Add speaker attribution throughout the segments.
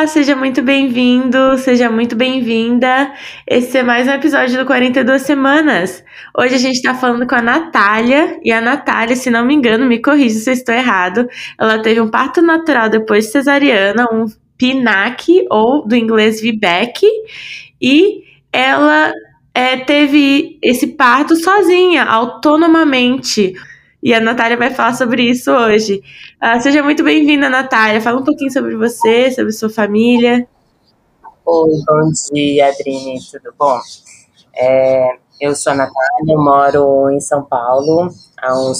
Speaker 1: Olá, seja muito bem-vindo, seja muito bem-vinda. Esse é mais um episódio do 42 Semanas. Hoje a gente está falando com a Natália, e a Natália, se não me engano, me corrija se eu estou errado, ela teve um parto natural depois de cesariana, um PINAC, ou do inglês VBAC, e ela é, teve esse parto sozinha, autonomamente. E a Natália vai falar sobre isso hoje. Uh, seja muito bem-vinda, Natália. Fala um pouquinho sobre você, sobre sua família.
Speaker 2: Oi, bom dia, Adrine, tudo bom? É, eu sou a Natália, moro em São Paulo há uns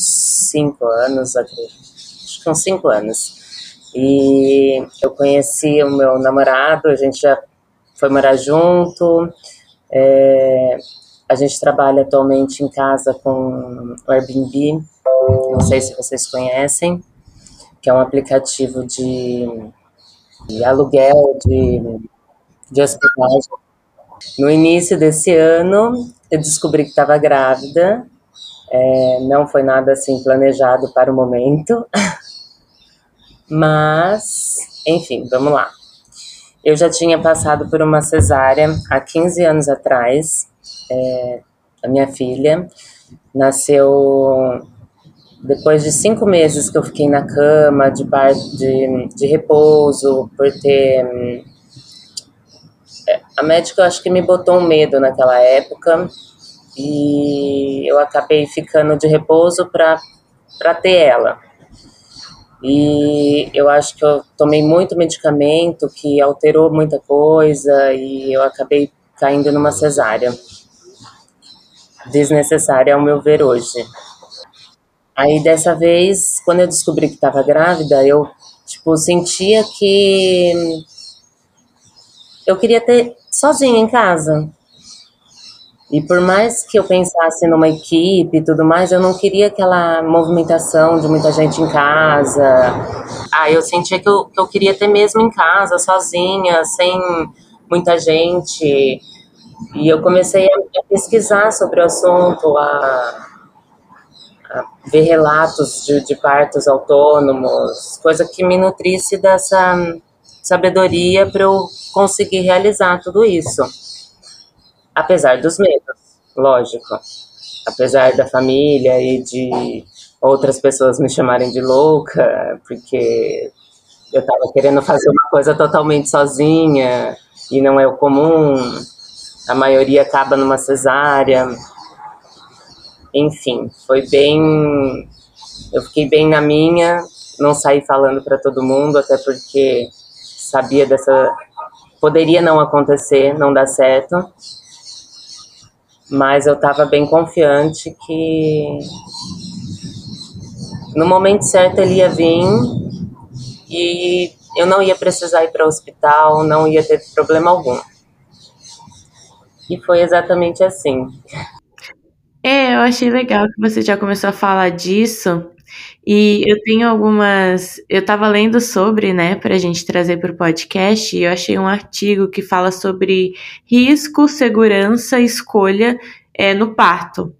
Speaker 2: cinco anos, acho que uns cinco anos. E eu conheci o meu namorado, a gente já foi morar junto. É, a gente trabalha atualmente em casa com o Airbnb, não sei se vocês conhecem, que é um aplicativo de, de aluguel de, de. No início desse ano, eu descobri que estava grávida. É, não foi nada assim planejado para o momento, mas, enfim, vamos lá. Eu já tinha passado por uma cesárea há 15 anos atrás. É, a minha filha nasceu depois de cinco meses que eu fiquei na cama, de, bar, de, de repouso, por ter. É, a médica, eu acho que me botou um medo naquela época e eu acabei ficando de repouso para ter ela. E eu acho que eu tomei muito medicamento que alterou muita coisa e eu acabei caindo numa cesárea. Desnecessária, ao meu ver, hoje. Aí dessa vez, quando eu descobri que estava grávida, eu tipo sentia que eu queria ter sozinha em casa. E por mais que eu pensasse numa equipe e tudo mais, eu não queria aquela movimentação de muita gente em casa. Ah, eu sentia que eu, que eu queria ter mesmo em casa, sozinha, sem muita gente. E eu comecei a pesquisar sobre o assunto, a ver relatos de, de partos autônomos, coisa que me nutrisse dessa sabedoria para eu conseguir realizar tudo isso. Apesar dos medos, lógico. Apesar da família e de outras pessoas me chamarem de louca, porque eu estava querendo fazer uma coisa totalmente sozinha e não é o comum. A maioria acaba numa cesárea enfim, foi bem. Eu fiquei bem na minha, não saí falando para todo mundo, até porque sabia dessa. Poderia não acontecer, não dar certo, mas eu estava bem confiante que no momento certo ele ia vir e eu não ia precisar ir para o hospital, não ia ter problema algum. E foi exatamente assim.
Speaker 1: É, eu achei legal que você já começou a falar disso. E eu tenho algumas. Eu estava lendo sobre, né, para a gente trazer para o podcast, e eu achei um artigo que fala sobre risco, segurança escolha é, no parto.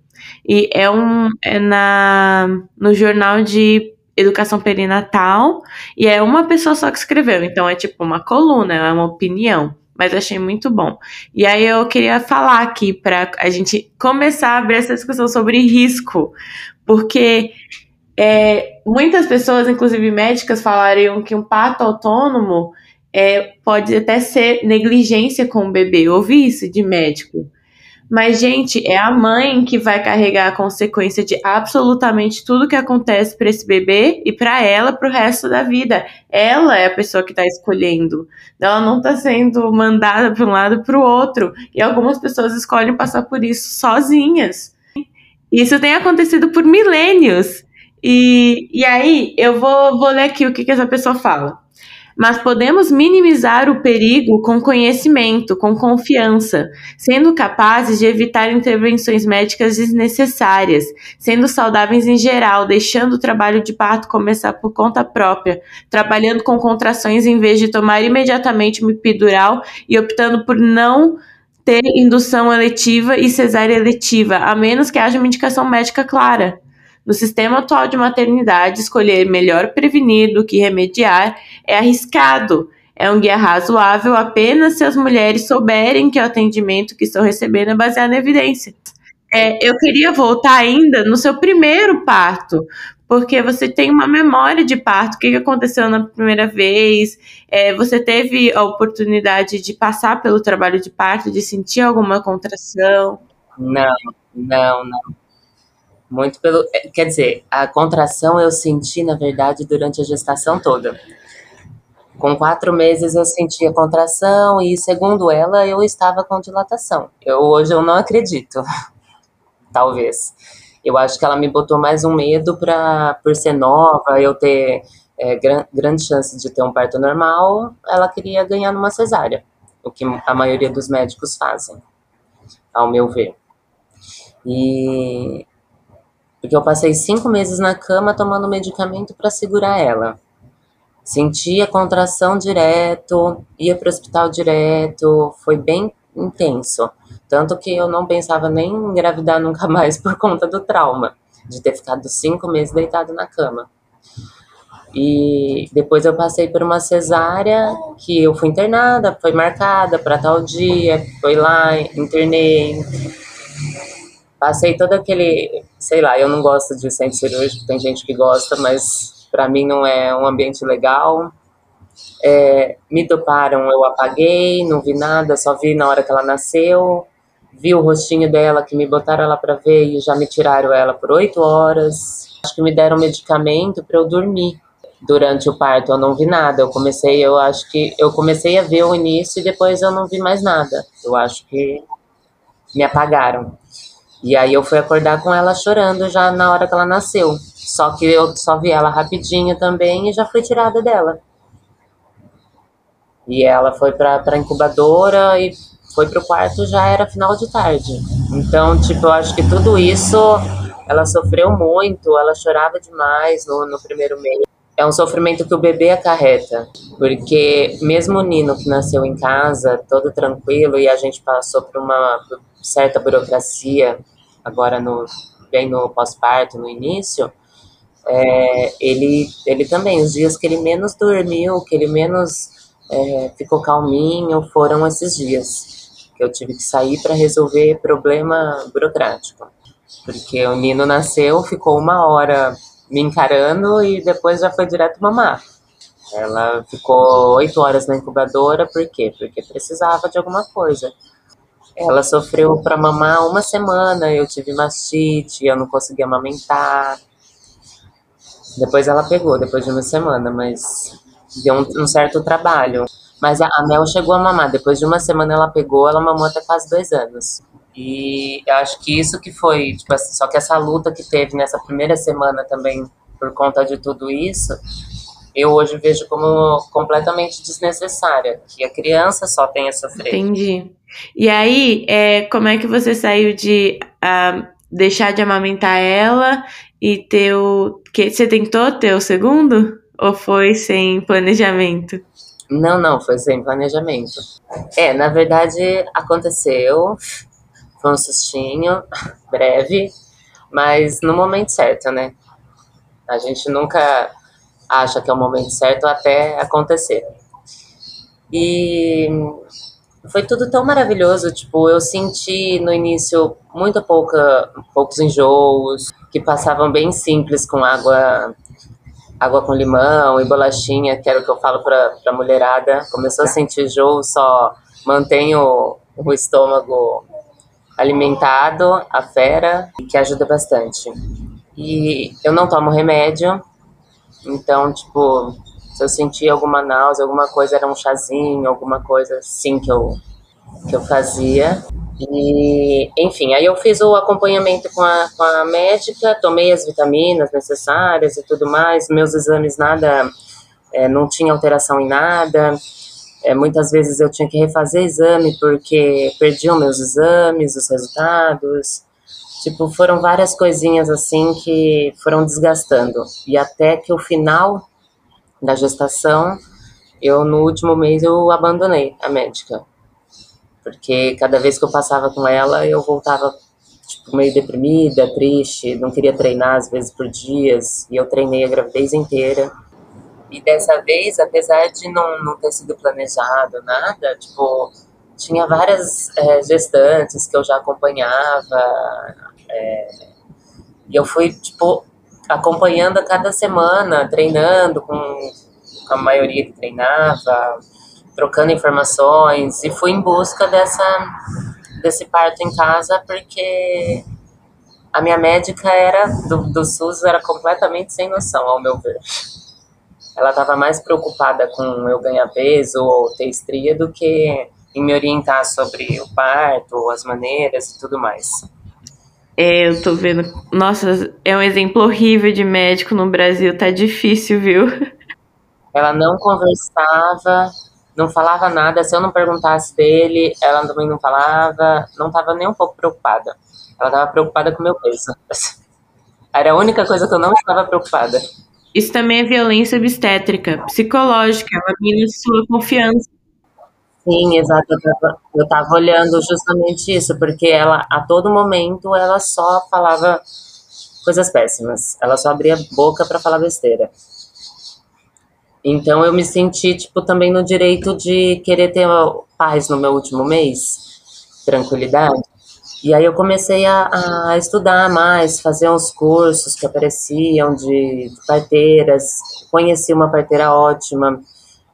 Speaker 1: E é um. É na, no jornal de educação perinatal, e é uma pessoa só que escreveu, então é tipo uma coluna, é uma opinião mas achei muito bom. E aí eu queria falar aqui para a gente começar a abrir essa discussão sobre risco, porque é, muitas pessoas, inclusive médicas, falariam que um parto autônomo é, pode até ser negligência com o bebê. Eu ouvi isso de médico. Mas, gente, é a mãe que vai carregar a consequência de absolutamente tudo que acontece para esse bebê e para ela para o resto da vida. Ela é a pessoa que está escolhendo. Ela não está sendo mandada para um lado para o outro. E algumas pessoas escolhem passar por isso sozinhas. Isso tem acontecido por milênios. E, e aí, eu vou, vou ler aqui o que, que essa pessoa fala. Mas podemos minimizar o perigo com conhecimento, com confiança, sendo capazes de evitar intervenções médicas desnecessárias, sendo saudáveis em geral, deixando o trabalho de parto começar por conta própria, trabalhando com contrações em vez de tomar imediatamente uma epidural e optando por não ter indução eletiva e cesárea eletiva, a menos que haja uma indicação médica clara. No sistema atual de maternidade, escolher melhor prevenir do que remediar é arriscado. É um guia razoável apenas se as mulheres souberem que o atendimento que estão recebendo é baseado em evidência. É, eu queria voltar ainda no seu primeiro parto, porque você tem uma memória de parto, o que aconteceu na primeira vez, é, você teve a oportunidade de passar pelo trabalho de parto, de sentir alguma contração?
Speaker 2: Não, não, não. Muito pelo. É, quer dizer, a contração eu senti, na verdade, durante a gestação toda. Com quatro meses eu senti a contração e, segundo ela, eu estava com dilatação. Eu, hoje eu não acredito. Talvez. Eu acho que ela me botou mais um medo para, por ser nova, eu ter é, gran, grande chance de ter um parto normal. Ela queria ganhar numa cesárea, o que a maioria dos médicos fazem, ao meu ver. E porque eu passei cinco meses na cama tomando medicamento para segurar ela. Sentia contração direto, ia para o hospital direto, foi bem intenso. Tanto que eu não pensava nem em engravidar nunca mais por conta do trauma, de ter ficado cinco meses deitado na cama. E depois eu passei por uma cesárea que eu fui internada, foi marcada para tal dia, foi lá, internei. Passei todo aquele, sei lá, eu não gosto de centro cirúrgico, tem gente que gosta, mas para mim não é um ambiente legal. É, me doparam, eu apaguei, não vi nada, só vi na hora que ela nasceu. Vi o rostinho dela, que me botaram ela para ver e já me tiraram ela por oito horas. Acho que me deram medicamento para eu dormir durante o parto. Eu não vi nada. Eu comecei, eu acho que eu comecei a ver o início e depois eu não vi mais nada. Eu acho que me apagaram. E aí eu fui acordar com ela chorando já na hora que ela nasceu. Só que eu só vi ela rapidinho também e já fui tirada dela. E ela foi pra, pra incubadora e foi pro quarto já era final de tarde. Então, tipo, eu acho que tudo isso ela sofreu muito, ela chorava demais no, no primeiro mês. É um sofrimento que o bebê acarreta, porque mesmo o Nino que nasceu em casa, todo tranquilo, e a gente passou por uma certa burocracia agora no bem no pós-parto, no início, é, ele, ele também, os dias que ele menos dormiu, que ele menos é, ficou calminho, foram esses dias que eu tive que sair para resolver problema burocrático. Porque o Nino nasceu, ficou uma hora me encarando e depois já foi direto mamar. Ela ficou oito horas na incubadora, por quê? Porque precisava de alguma coisa. Ela sofreu para mamar uma semana, eu tive mastite, eu não conseguia amamentar. Depois ela pegou, depois de uma semana, mas deu um, um certo trabalho. Mas a, a, Mel chegou a mamar, depois de uma semana ela pegou, ela mamou até quase dois anos. E eu acho que isso que foi, tipo assim, só que essa luta que teve nessa primeira semana também, por conta de tudo isso, eu hoje vejo como completamente desnecessária, que a criança só tenha sofrido.
Speaker 1: Entendi. E aí, é, como é que você saiu de uh, deixar de amamentar ela e ter o. Que, você tentou ter o segundo? Ou foi sem planejamento?
Speaker 2: Não, não, foi sem planejamento. É, na verdade, aconteceu. Foi um sustinho, breve, mas no momento certo, né? A gente nunca acha que é o momento certo até acontecer. E foi tudo tão maravilhoso, tipo, eu senti no início muito pouca, poucos enjoos, que passavam bem simples com água água com limão e bolachinha, que era o que eu falo para a mulherada. Começou a sentir enjoo, só mantém o, o estômago alimentado, a fera, que ajuda bastante. E eu não tomo remédio, então, tipo, se eu sentia alguma náusea, alguma coisa, era um chazinho, alguma coisa assim que eu, que eu fazia. E, enfim, aí eu fiz o acompanhamento com a, com a médica, tomei as vitaminas necessárias e tudo mais, meus exames nada é, não tinha alteração em nada. É, muitas vezes eu tinha que refazer exame porque perdiam meus exames, os resultados. Tipo, foram várias coisinhas assim que foram desgastando. E até que o final da gestação, eu no último mês eu abandonei a médica. Porque cada vez que eu passava com ela, eu voltava tipo, meio deprimida, triste, não queria treinar às vezes por dias, e eu treinei a gravidez inteira. E dessa vez, apesar de não, não ter sido planejado nada, tipo, tinha várias é, gestantes que eu já acompanhava, é, e eu fui, tipo, acompanhando a cada semana, treinando com, a maioria que treinava, trocando informações, e fui em busca dessa desse parto em casa porque a minha médica era do, do SUS era completamente sem noção, ao meu ver. Ela estava mais preocupada com eu ganhar peso ou ter estria do que em me orientar sobre o parto, as maneiras e tudo mais.
Speaker 1: É, eu tô vendo. Nossa, é um exemplo horrível de médico no Brasil, tá difícil, viu?
Speaker 2: Ela não conversava, não falava nada. Se eu não perguntasse dele, ela também não falava. Não estava nem um pouco preocupada. Ela estava preocupada com o meu peso. Era a única coisa que eu não estava preocupada.
Speaker 1: Isso também é violência obstétrica, psicológica, ela mina sua confiança.
Speaker 2: Sim, exato. Eu estava olhando justamente isso, porque ela, a todo momento, ela só falava coisas péssimas. Ela só abria boca para falar besteira. Então eu me senti, tipo, também no direito de querer ter paz no meu último mês, tranquilidade. E aí eu comecei a, a estudar mais, fazer uns cursos que apareciam de, de parteiras. Conheci uma parteira ótima,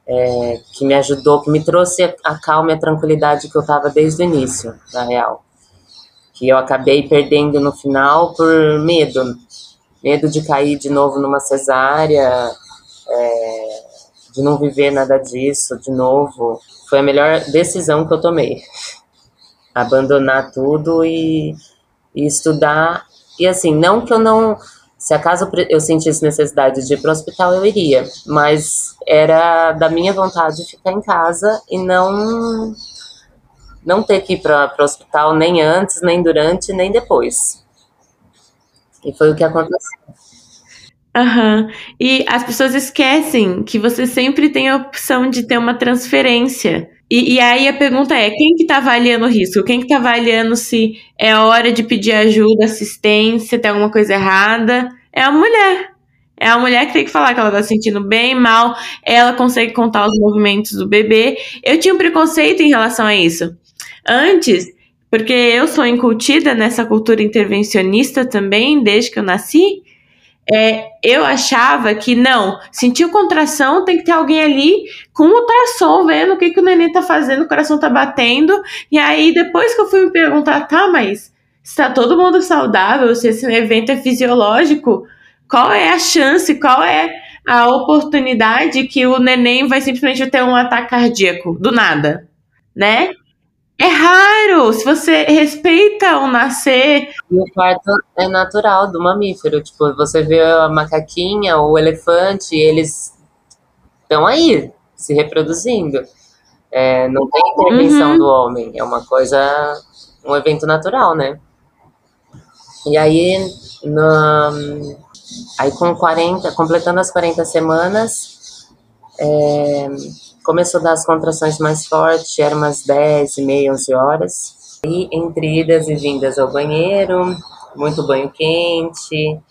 Speaker 2: é, que me ajudou, que me trouxe a calma e a tranquilidade que eu estava desde o início, na real. Que eu acabei perdendo no final por medo. Medo de cair de novo numa cesárea, é, de não viver nada disso de novo, foi a melhor decisão que eu tomei. Abandonar tudo e, e estudar. E assim, não que eu não. Se acaso eu sentisse necessidade de ir para o hospital, eu iria. Mas era da minha vontade ficar em casa e não não ter que ir para o hospital nem antes, nem durante, nem depois. E foi o que aconteceu.
Speaker 1: Aham. E as pessoas esquecem que você sempre tem a opção de ter uma transferência. E, e aí a pergunta é, quem que tá avaliando o risco? Quem que tá avaliando se é hora de pedir ajuda, assistência, tem alguma coisa errada? É a mulher. É a mulher que tem que falar que ela tá se sentindo bem, mal, ela consegue contar os movimentos do bebê. Eu tinha um preconceito em relação a isso. Antes, porque eu sou incutida nessa cultura intervencionista também, desde que eu nasci, é, eu achava que não, sentiu contração, tem que ter alguém ali com o ultrassom vendo o que, que o neném tá fazendo, o coração tá batendo. E aí, depois que eu fui me perguntar, tá, mas está todo mundo saudável, se esse evento é fisiológico, qual é a chance, qual é a oportunidade que o neném vai simplesmente ter um ataque cardíaco do nada, né? É raro. Se você respeita o nascer.
Speaker 2: E o parto é natural do mamífero. Tipo, você vê a macaquinha, o elefante, eles estão aí, se reproduzindo. É, não tem intervenção uhum. do homem. É uma coisa, um evento natural, né? E aí, aí com 40, completando as 40 semanas, é, Começou a dar as contrações mais fortes, eram umas 10 e meia, 11 horas. E entre idas e vindas ao banheiro, muito banho quente.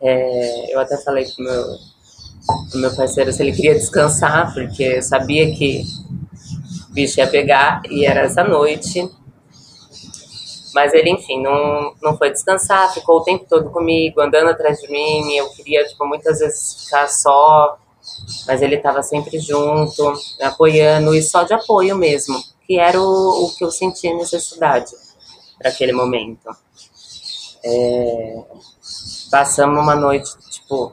Speaker 2: É, eu até falei pro meu, pro meu parceiro se ele queria descansar, porque sabia que o bicho ia pegar e era essa noite. Mas ele, enfim, não, não foi descansar, ficou o tempo todo comigo, andando atrás de mim. Eu queria, tipo, muitas vezes ficar só, mas ele estava sempre junto, apoiando, e só de apoio mesmo, que era o, o que eu sentia necessidade para aquele momento. É, passamos uma noite, tipo,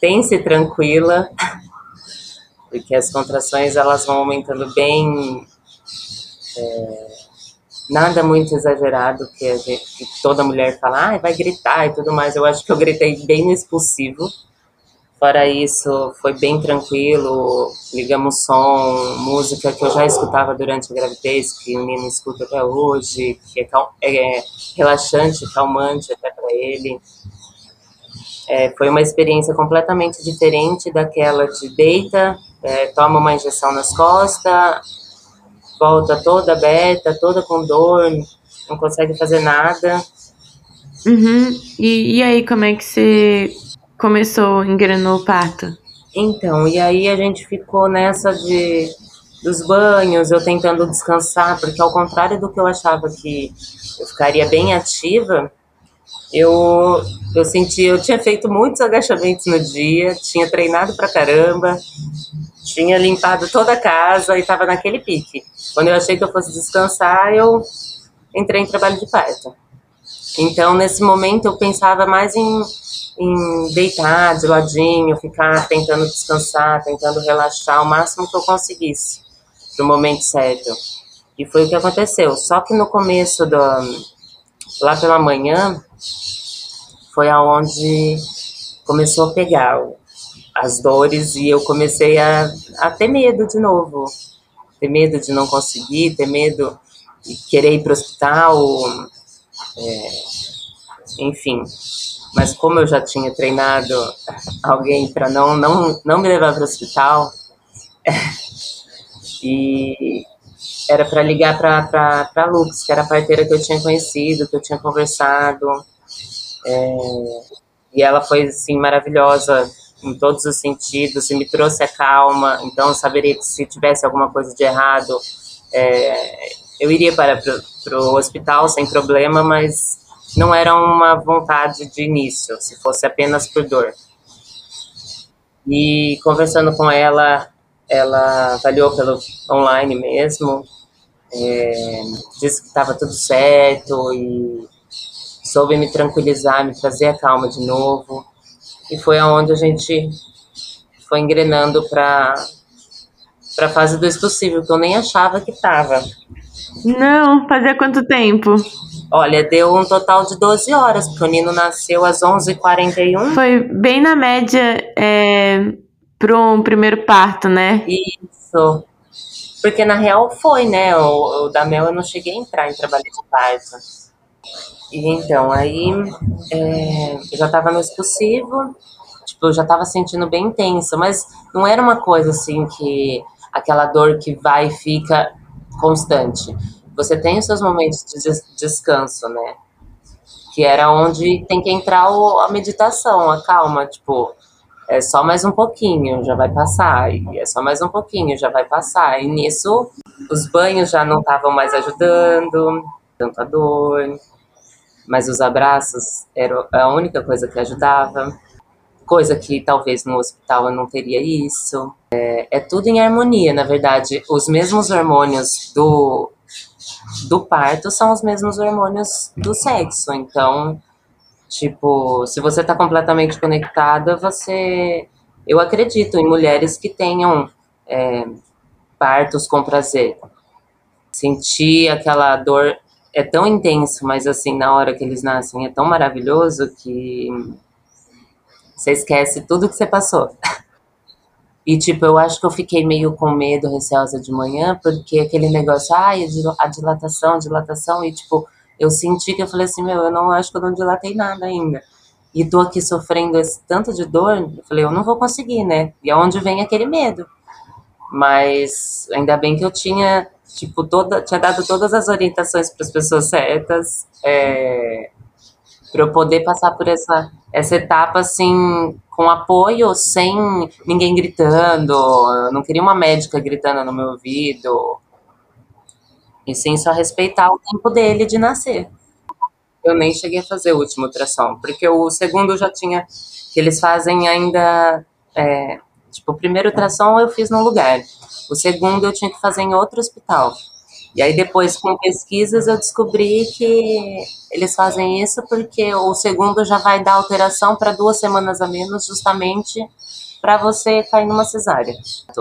Speaker 2: tensa e tranquila, porque as contrações elas vão aumentando bem, é, nada muito exagerado, que, gente, que toda mulher fala, ah, vai gritar e tudo mais. Eu acho que eu gritei bem no expulsivo, Fora isso, foi bem tranquilo. Ligamos som, música que eu já escutava durante a gravidez, que o Nino escuta até hoje, que é, cal é relaxante, calmante até para ele. É, foi uma experiência completamente diferente daquela de deita, é, toma uma injeção nas costas, volta toda aberta, toda com dor, não consegue fazer nada.
Speaker 1: Uhum. E, e aí, como é que você começou, engrenou o parto?
Speaker 2: Então, e aí a gente ficou nessa de dos banhos, eu tentando descansar, porque ao contrário do que eu achava que eu ficaria bem ativa, eu eu senti, eu tinha feito muitos agachamentos no dia, tinha treinado pra caramba, tinha limpado toda a casa e estava naquele pique. Quando eu achei que eu fosse descansar, eu entrei em trabalho de parto. Então, nesse momento, eu pensava mais em, em deitar de ladinho, ficar tentando descansar, tentando relaxar o máximo que eu conseguisse no momento certo. E foi o que aconteceu. Só que no começo do lá pela manhã foi aonde começou a pegar as dores e eu comecei a, a ter medo de novo. Ter medo de não conseguir, ter medo de querer ir para o hospital, é, enfim. Mas como eu já tinha treinado alguém para não, não, não me levar para o hospital, e era para ligar para a Lux, que era a parteira que eu tinha conhecido, que eu tinha conversado. É, e ela foi assim maravilhosa em todos os sentidos e me trouxe a calma. Então eu saberia que se tivesse alguma coisa de errado, é, eu iria para o hospital sem problema, mas não era uma vontade de início, se fosse apenas por dor. E conversando com ela, ela avaliou pelo online mesmo, é, disse que estava tudo certo e soube me tranquilizar, me trazer a calma de novo. E foi aonde a gente foi engrenando para para fase do possível, que eu nem achava que estava.
Speaker 1: Não, fazia quanto tempo?
Speaker 2: Olha, deu um total de 12 horas, porque o Nino nasceu às 11h41.
Speaker 1: Foi bem na média é, para um primeiro parto, né?
Speaker 2: Isso. Porque na real foi, né? O, o da Mel eu não cheguei a entrar em trabalho de parto. E então, aí é, eu já tava no expulsivo, tipo, eu já tava sentindo bem intenso, mas não era uma coisa assim que aquela dor que vai e fica constante. Você tem os seus momentos de descanso, né? Que era onde tem que entrar o, a meditação, a calma, tipo, é só mais um pouquinho, já vai passar, e é só mais um pouquinho, já vai passar. E nisso, os banhos já não estavam mais ajudando, tanta dor, mas os abraços eram a única coisa que ajudava. Coisa que talvez no hospital eu não teria isso. É, é tudo em harmonia, na verdade. Os mesmos hormônios do, do parto são os mesmos hormônios do sexo. Então, tipo, se você está completamente conectada, você. Eu acredito em mulheres que tenham é, partos com prazer. Sentir aquela dor é tão intenso, mas assim, na hora que eles nascem é tão maravilhoso que você esquece tudo que você passou. E, tipo, eu acho que eu fiquei meio com medo, receosa de manhã, porque aquele negócio, ai, a dilatação, dilatação, e, tipo, eu senti que eu falei assim, meu, eu não acho que eu não dilatei nada ainda. E tô aqui sofrendo esse tanto de dor, eu falei, eu não vou conseguir, né? E é onde vem aquele medo. Mas ainda bem que eu tinha, tipo, toda, tinha dado todas as orientações para as pessoas certas, é, para eu poder passar por essa, essa etapa, assim, com apoio, sem ninguém gritando. Eu não queria uma médica gritando no meu ouvido. E sim só respeitar o tempo dele de nascer. Eu nem cheguei a fazer o último ultrassom, porque o segundo já tinha. que eles fazem ainda. É, tipo, o primeiro ultrassom eu fiz no lugar. O segundo eu tinha que fazer em outro hospital. E aí depois com pesquisas eu descobri que eles fazem isso porque o segundo já vai dar alteração para duas semanas a menos, justamente para você cair numa cesárea.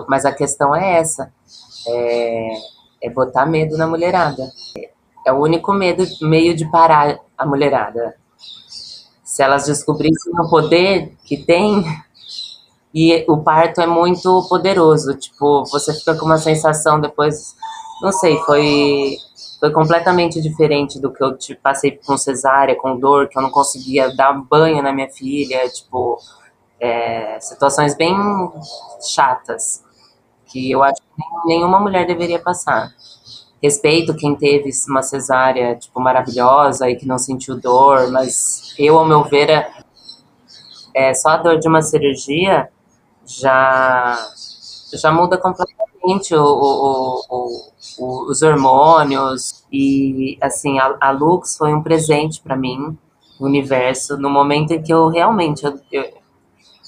Speaker 2: Mas a questão é essa, é, é botar medo na mulherada. É o único medo, meio de parar a mulherada. Se elas descobrissem o poder que tem, E o parto é muito poderoso, tipo, você fica com uma sensação depois, não sei, foi foi completamente diferente do que eu tipo, passei com cesárea, com dor, que eu não conseguia dar banho na minha filha, tipo, é, situações bem chatas, que eu acho que nenhuma mulher deveria passar. Respeito quem teve uma cesárea, tipo, maravilhosa e que não sentiu dor, mas eu, ao meu ver, é, é só a dor de uma cirurgia já, já muda completamente o, o, o, o os hormônios. E, assim, a, a Lux foi um presente para mim, o universo, no momento em que eu realmente. Eu, eu,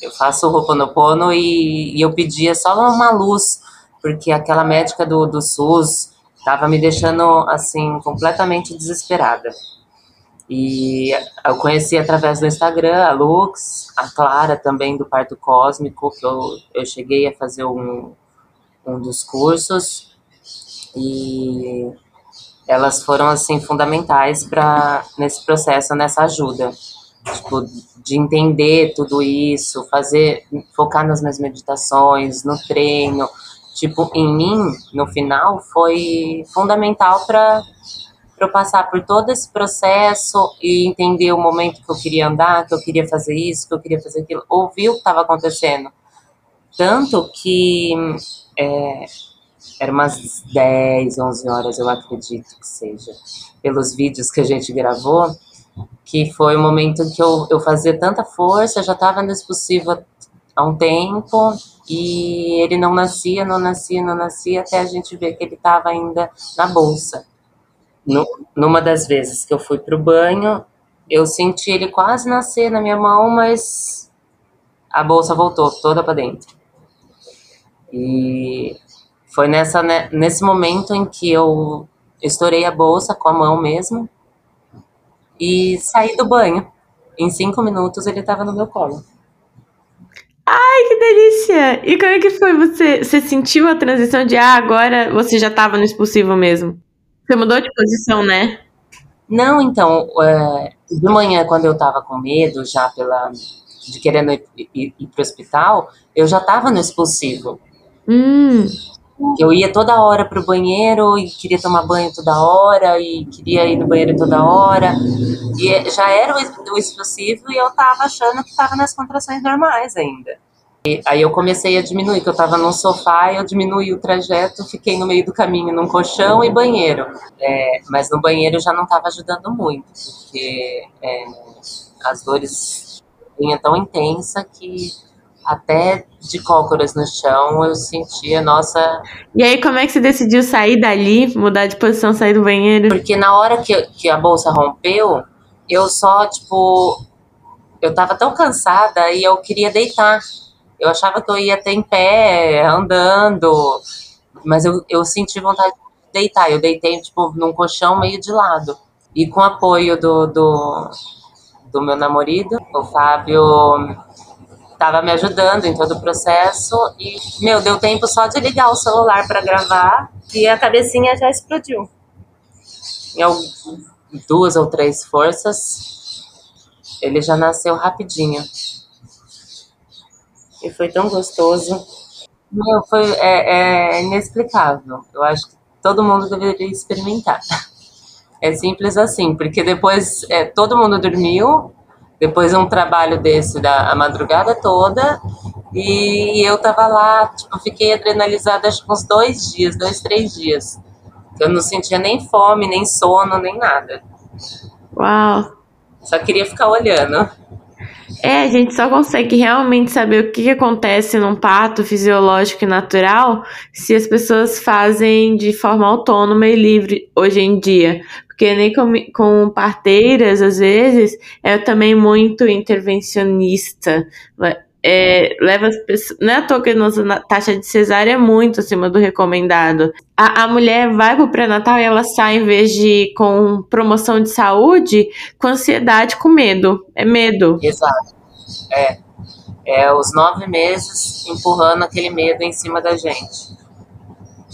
Speaker 2: eu faço o Ho'oponopono e, e eu pedia só uma luz, porque aquela médica do, do SUS estava me deixando, assim, completamente desesperada. E eu conheci através do Instagram a Lux, a Clara também do Parto Cósmico, que eu, eu cheguei a fazer um, um dos cursos. E elas foram assim fundamentais para nesse processo, nessa ajuda, tipo, de entender tudo isso, fazer focar nas minhas meditações, no treino, tipo, em mim, no final foi fundamental para para passar por todo esse processo e entender o momento que eu queria andar, que eu queria fazer isso, que eu queria fazer aquilo, ouvir o que estava acontecendo. Tanto que é, era umas 10, 11 horas, eu acredito que seja, pelos vídeos que a gente gravou, que foi o momento que eu, eu fazia tanta força, já estava nesse possível há um tempo, e ele não nascia, não nascia, não nascia, até a gente ver que ele estava ainda na bolsa. No, numa das vezes que eu fui pro banho, eu senti ele quase nascer na minha mão, mas a bolsa voltou toda para dentro. E foi nessa, né, nesse momento em que eu estourei a bolsa com a mão mesmo e saí do banho. Em cinco minutos ele estava no meu colo.
Speaker 1: Ai, que delícia! E como é que foi? Você, você sentiu a transição de ah, agora você já estava no expulsivo mesmo? Você mudou de posição, né?
Speaker 2: Não, então, é, de manhã, quando eu tava com medo, já pela de querendo ir, ir, ir pro hospital, eu já tava no expulsivo.
Speaker 1: Hum.
Speaker 2: Eu ia toda hora pro banheiro e queria tomar banho toda hora e queria ir no banheiro toda hora. E já era o, o expulsivo e eu tava achando que tava nas contrações normais ainda. E aí eu comecei a diminuir, que eu estava num sofá, eu diminui o trajeto, fiquei no meio do caminho num colchão e banheiro. É, mas no banheiro já não estava ajudando muito, porque é, as dores vinham tão intensa que até de cócoras no chão eu sentia, nossa.
Speaker 1: E aí, como é que você decidiu sair dali, mudar de posição, sair do banheiro?
Speaker 2: Porque na hora que, que a bolsa rompeu, eu só, tipo, eu tava tão cansada e eu queria deitar. Eu achava que eu ia ter em pé, andando, mas eu, eu senti vontade de deitar. Eu deitei, tipo, num colchão meio de lado. E com apoio do, do, do meu namorado, o Fábio estava me ajudando em todo o processo e, meu, deu tempo só de ligar o celular para gravar e a cabecinha já explodiu. Em duas ou três forças, ele já nasceu rapidinho. E foi tão gostoso. Meu, foi é, é inexplicável. Eu acho que todo mundo deveria experimentar. É simples assim, porque depois é, todo mundo dormiu, depois de um trabalho desse da a madrugada toda, e eu tava lá, tipo, fiquei adrenalizada acho que uns dois dias, dois, três dias. Eu não sentia nem fome, nem sono, nem nada.
Speaker 1: Uau!
Speaker 2: Só queria ficar olhando.
Speaker 1: É, a gente só consegue realmente saber o que, que acontece num parto fisiológico e natural se as pessoas fazem de forma autônoma e livre hoje em dia. Porque nem com, com parteiras, às vezes, é também muito intervencionista. É, leva as pessoas. Não é à toa que a nossa taxa de cesárea é muito acima do recomendado. A, a mulher vai pro pré-natal e ela sai, em vez de com promoção de saúde, com ansiedade, com medo. É medo.
Speaker 2: Exato. É. É os nove meses empurrando aquele medo em cima da gente.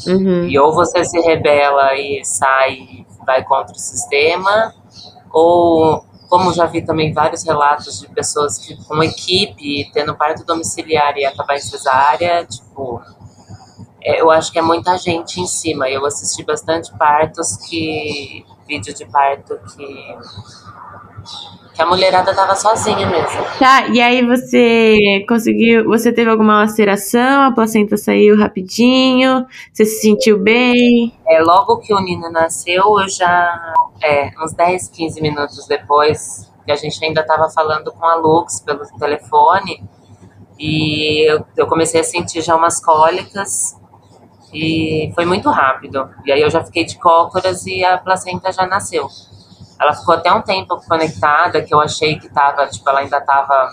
Speaker 1: Uhum.
Speaker 2: E ou você se rebela e sai, vai contra o sistema, ou como já vi também vários relatos de pessoas que com equipe, tendo parto domiciliar e acabar em cesárea, tipo, é, eu acho que é muita gente em cima. Eu assisti bastante partos que. vídeo de parto que. Que a mulherada tava sozinha mesmo.
Speaker 1: Tá, e aí você conseguiu. Você teve alguma laceração? A placenta saiu rapidinho? Você se sentiu bem?
Speaker 2: É, logo que o Nino nasceu, eu já. É, uns 10, 15 minutos depois, que a gente ainda tava falando com a Lux pelo telefone. E eu, eu comecei a sentir já umas cólicas e foi muito rápido. E aí eu já fiquei de cócoras e a placenta já nasceu. Ela ficou até um tempo conectada, que eu achei que tava, tipo, ela ainda tava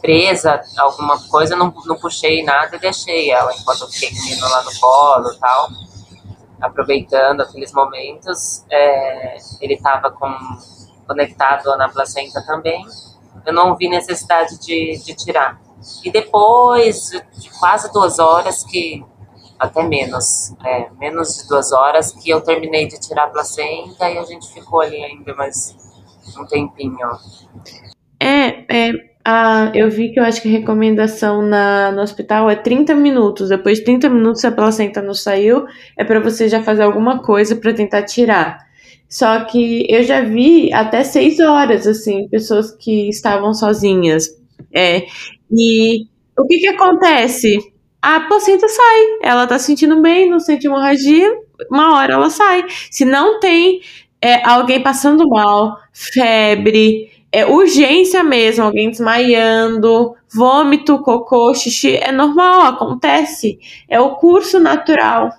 Speaker 2: presa, alguma coisa, não, não puxei nada e deixei ela enquanto eu fiquei com lá no colo e tal. Aproveitando aqueles momentos, é, ele tava com, conectado na placenta também. Eu não vi necessidade de, de tirar. E depois de quase duas horas que até menos, é, menos de duas horas que eu terminei de tirar a placenta e a gente ficou ali ainda mais um tempinho.
Speaker 1: É, é ah, eu vi que eu acho que a recomendação na, no hospital é 30 minutos. Depois de 30 minutos, se a placenta não saiu, é para você já fazer alguma coisa para tentar tirar. Só que eu já vi até 6 horas, assim, pessoas que estavam sozinhas. É, e o que que acontece? A placenta sai. Ela tá sentindo bem, não sente hemorragia, uma hora ela sai. Se não tem é, alguém passando mal, febre, é, urgência mesmo, alguém desmaiando, vômito, cocô, xixi, é normal, acontece. É o curso natural.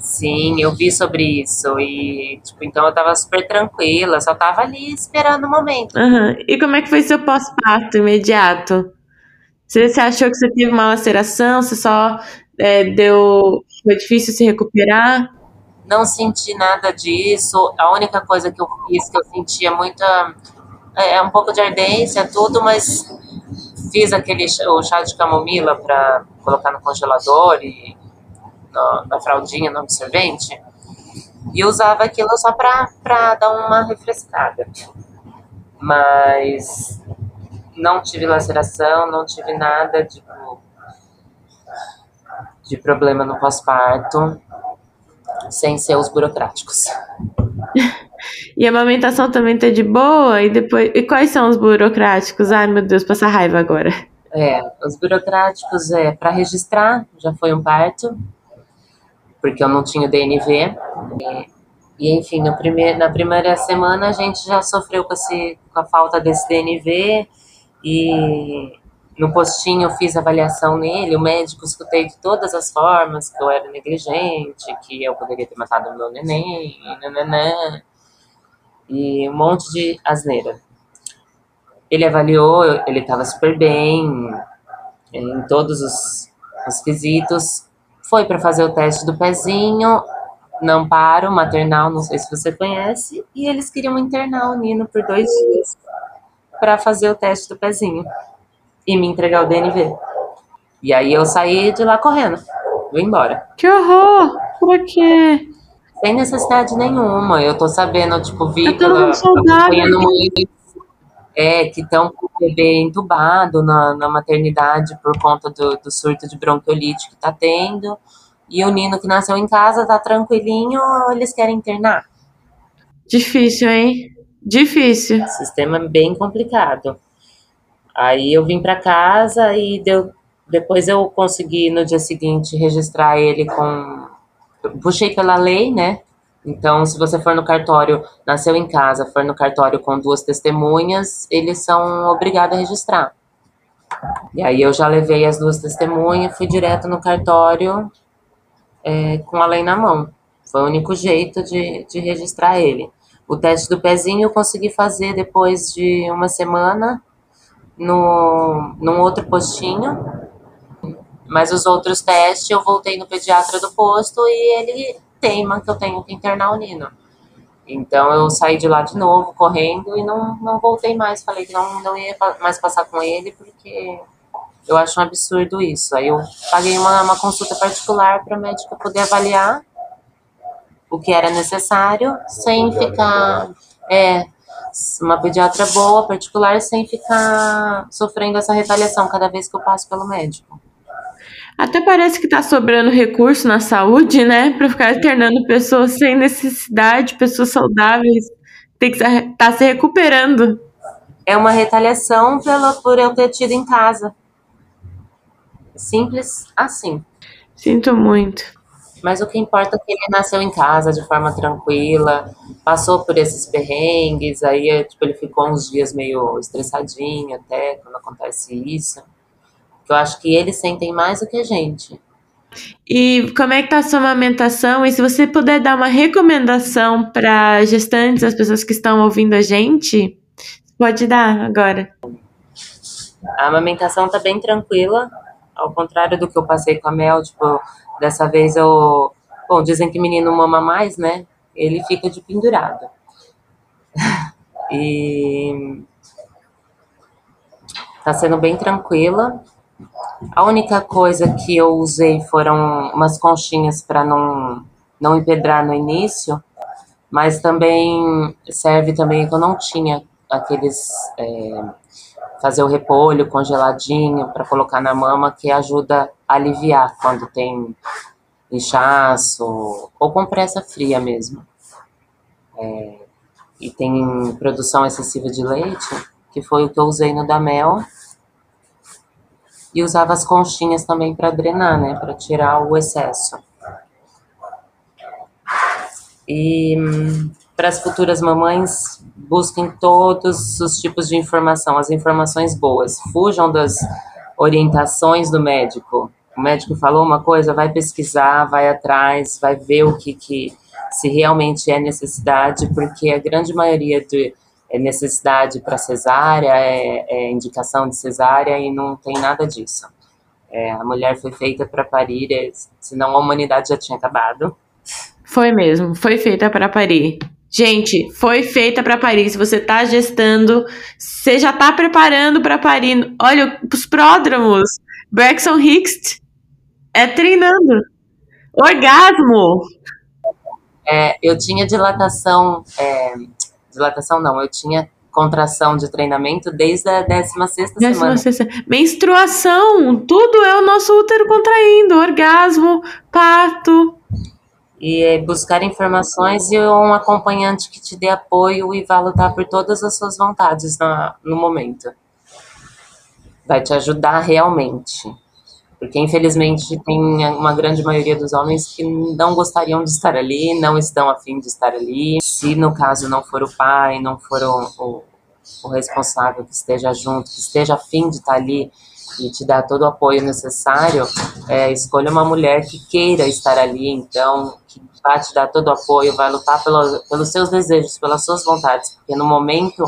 Speaker 2: Sim, eu vi sobre isso e, tipo, então eu tava super tranquila, só tava ali esperando o momento.
Speaker 1: Uhum. E como é que foi seu pós-parto imediato? Você, você achou que você teve uma laceração? Você só é, deu. Foi difícil se recuperar?
Speaker 2: Não senti nada disso. A única coisa que eu fiz, que eu sentia muita. É, é um pouco de ardência, tudo, mas fiz aquele o chá de camomila para colocar no congelador e no, na fraldinha, no absorvente. E usava aquilo só para dar uma refrescada. Mas não tive laceração, não tive nada de, de problema no pós-parto, sem ser os burocráticos.
Speaker 1: E a amamentação também tá de boa? E depois. E quais são os burocráticos? Ai, meu Deus, passa raiva agora.
Speaker 2: É, os burocráticos é para registrar, já foi um parto, porque eu não tinha DNV. E, e enfim, no primeir, na primeira semana a gente já sofreu com, esse, com a falta desse DNV e no postinho eu fiz avaliação nele, o médico escutei de todas as formas que eu era negligente, que eu poderia ter matado o meu neném, nananã, e um monte de asneira. Ele avaliou, ele estava super bem em todos os, os quesitos. Foi para fazer o teste do pezinho, não paro, maternal, não sei se você conhece, e eles queriam internar o Nino por dois dias para fazer o teste do pezinho e me entregar o DNV. E aí eu saí de lá correndo, vou embora.
Speaker 1: Que horror! Por quê?
Speaker 2: Sem necessidade nenhuma. Eu tô sabendo, tipo, vi pela, acompanhando muito é, que estão com o bebê entubado na, na maternidade por conta do, do surto de bronquiolite que tá tendo. E o Nino que nasceu em casa tá tranquilinho, eles querem internar.
Speaker 1: Difícil, hein? Difícil.
Speaker 2: Sistema bem complicado. Aí eu vim para casa e deu, depois eu consegui no dia seguinte registrar ele com. Puxei pela lei, né? Então, se você for no cartório, nasceu em casa, for no cartório com duas testemunhas, eles são obrigados a registrar. E aí eu já levei as duas testemunhas, fui direto no cartório é, com a lei na mão. Foi o único jeito de, de registrar ele. O teste do pezinho eu consegui fazer depois de uma semana no, num outro postinho. Mas os outros testes eu voltei no pediatra do posto e ele teima que eu tenho que internar o Nino. Então eu saí de lá de novo, correndo, e não, não voltei mais. Falei que não, não ia mais passar com ele, porque eu acho um absurdo isso. Aí eu paguei uma, uma consulta particular para a médica poder avaliar o que era necessário, sem ficar, é, uma pediatra boa, particular, sem ficar sofrendo essa retaliação cada vez que eu passo pelo médico.
Speaker 1: Até parece que tá sobrando recurso na saúde, né? Para ficar alternando pessoas sem necessidade, pessoas saudáveis, tem que estar tá se recuperando.
Speaker 2: É uma retaliação pela, por eu ter tido em casa. Simples assim.
Speaker 1: Sinto muito.
Speaker 2: Mas o que importa é que ele nasceu em casa de forma tranquila, passou por esses perrengues, aí tipo, ele ficou uns dias meio estressadinho até quando acontece isso. Eu acho que eles sentem mais do que a gente.
Speaker 1: E como é que tá a sua amamentação? E se você puder dar uma recomendação para gestantes, as pessoas que estão ouvindo a gente, pode dar agora.
Speaker 2: A amamentação tá bem tranquila, ao contrário do que eu passei com a Mel, tipo, dessa vez eu, bom, dizem que menino mama mais, né? Ele fica de pendurado. e tá sendo bem tranquila. A única coisa que eu usei foram umas conchinhas para não, não empedrar no início, mas também serve também que eu não tinha aqueles é, fazer o repolho congeladinho para colocar na mama que ajuda a aliviar quando tem inchaço ou compressa fria mesmo. É, e tem produção excessiva de leite, que foi o que eu usei no da mel e usava as conchinhas também para drenar, né, para tirar o excesso. E para as futuras mamães, busquem todos os tipos de informação, as informações boas. Fujam das orientações do médico. O médico falou uma coisa, vai pesquisar, vai atrás, vai ver o que, que se realmente é necessidade, porque a grande maioria de é necessidade para cesárea, é, é, indicação de cesárea e não tem nada disso. É, a mulher foi feita para parir, é, senão a humanidade já tinha acabado.
Speaker 1: Foi mesmo, foi feita para parir. Gente, foi feita para parir. Se você tá gestando, você já tá preparando para parir. Olha, os pródromos. Braxton Hicks é treinando. Orgasmo.
Speaker 2: É, eu tinha dilatação é, dilatação não, eu tinha contração de treinamento desde a 16 semana. Sexta.
Speaker 1: Menstruação, tudo é o nosso útero contraindo, orgasmo, parto.
Speaker 2: E é buscar informações e um acompanhante que te dê apoio e vá lutar por todas as suas vontades na, no momento. Vai te ajudar realmente. Porque, infelizmente, tem uma grande maioria dos homens que não gostariam de estar ali, não estão afim de estar ali. Se, no caso, não for o pai, não for o, o, o responsável que esteja junto, que esteja afim de estar ali e te dar todo o apoio necessário, é, escolha uma mulher que queira estar ali, então, que vai te dar todo o apoio, vai lutar pelo, pelos seus desejos, pelas suas vontades, porque no momento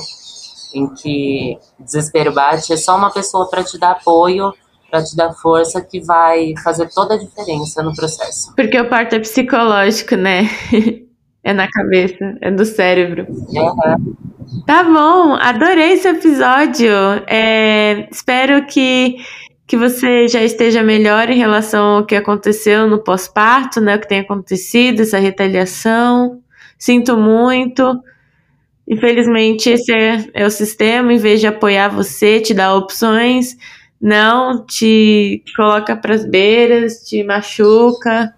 Speaker 2: em que desespero bate, é só uma pessoa para te dar apoio para te dar força que vai fazer toda a diferença no processo.
Speaker 1: Porque o parto é psicológico, né? É na cabeça, é do cérebro. Uhum. Tá bom, adorei esse episódio. É, espero que, que você já esteja melhor em relação ao que aconteceu no pós-parto, né? O que tem acontecido, essa retaliação. Sinto muito. Infelizmente, esse é, é o sistema, em vez de apoiar você, te dar opções, não te coloca para as beiras, te machuca,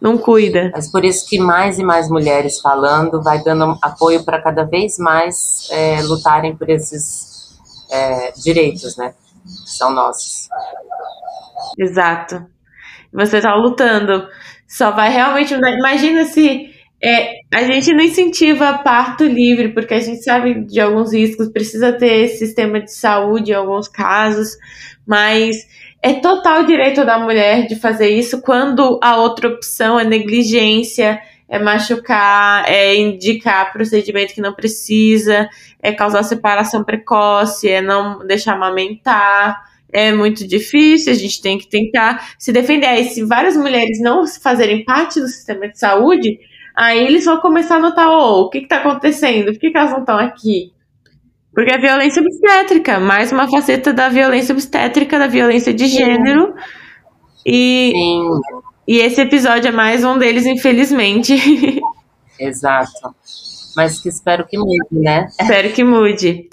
Speaker 1: não cuida.
Speaker 2: Mas por isso que mais e mais mulheres falando vai dando apoio para cada vez mais é, lutarem por esses é, direitos, né? Que são nossos.
Speaker 1: Exato. Você está lutando. Só vai realmente. Imagina se é, a gente não incentiva parto livre, porque a gente sabe de alguns riscos, precisa ter sistema de saúde em alguns casos, mas é total direito da mulher de fazer isso quando a outra opção é negligência, é machucar, é indicar procedimento que não precisa, é causar separação precoce, é não deixar amamentar. É muito difícil, a gente tem que tentar se defender. Aí, se várias mulheres não fazerem parte do sistema de saúde, aí eles vão começar a notar: oh, o que está acontecendo? Por que, que elas não estão aqui? Porque a violência obstétrica, mais uma faceta da violência obstétrica, da violência de gênero. E, e esse episódio é mais um deles, infelizmente.
Speaker 2: Exato. mas que espero que mude, né?
Speaker 1: Espero que mude.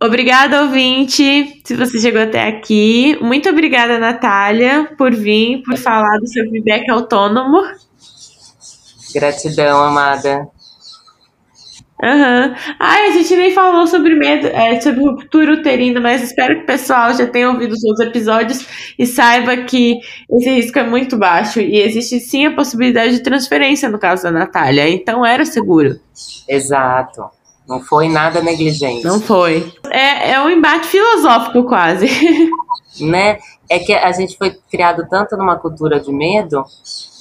Speaker 1: Obrigada, ouvinte, se você chegou até aqui. Muito obrigada, Natália, por vir, por falar do seu feedback autônomo.
Speaker 2: Gratidão, amada.
Speaker 1: Aham. Uhum. Ai, a gente nem falou sobre medo, é, sobre ruptura uterina, mas espero que o pessoal já tenha ouvido os outros episódios e saiba que esse risco é muito baixo e existe sim a possibilidade de transferência no caso da Natália, então era seguro.
Speaker 2: Exato. Não foi nada negligente.
Speaker 1: Não foi. É, é um embate filosófico quase.
Speaker 2: Né? É que a gente foi criado tanto numa cultura de medo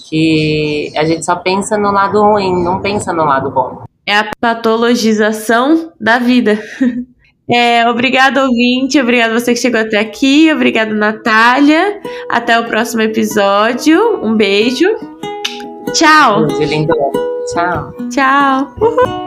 Speaker 2: que a gente só pensa no lado ruim, não pensa no lado bom
Speaker 1: é a patologização da vida. É, obrigado, ouvinte. Obrigado você que chegou até aqui. Obrigado, Natália. Até o próximo episódio. Um beijo. Tchau.
Speaker 2: Tchau.
Speaker 1: Tchau. Uhul.